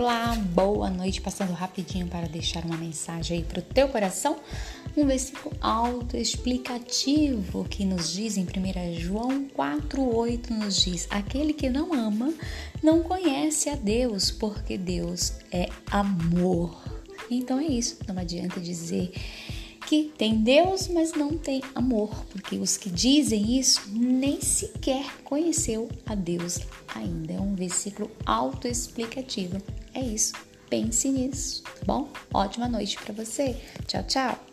Olá, boa noite, passando rapidinho para deixar uma mensagem aí para o teu coração. Um versículo autoexplicativo que nos diz em 1 João 4,8 nos diz: Aquele que não ama não conhece a Deus, porque Deus é amor. Então é isso, não adianta dizer que tem Deus, mas não tem amor, porque os que dizem isso nem sequer conheceu a Deus ainda. É um versículo autoexplicativo. É isso. Pense nisso, tá bom? Ótima noite para você. Tchau, tchau.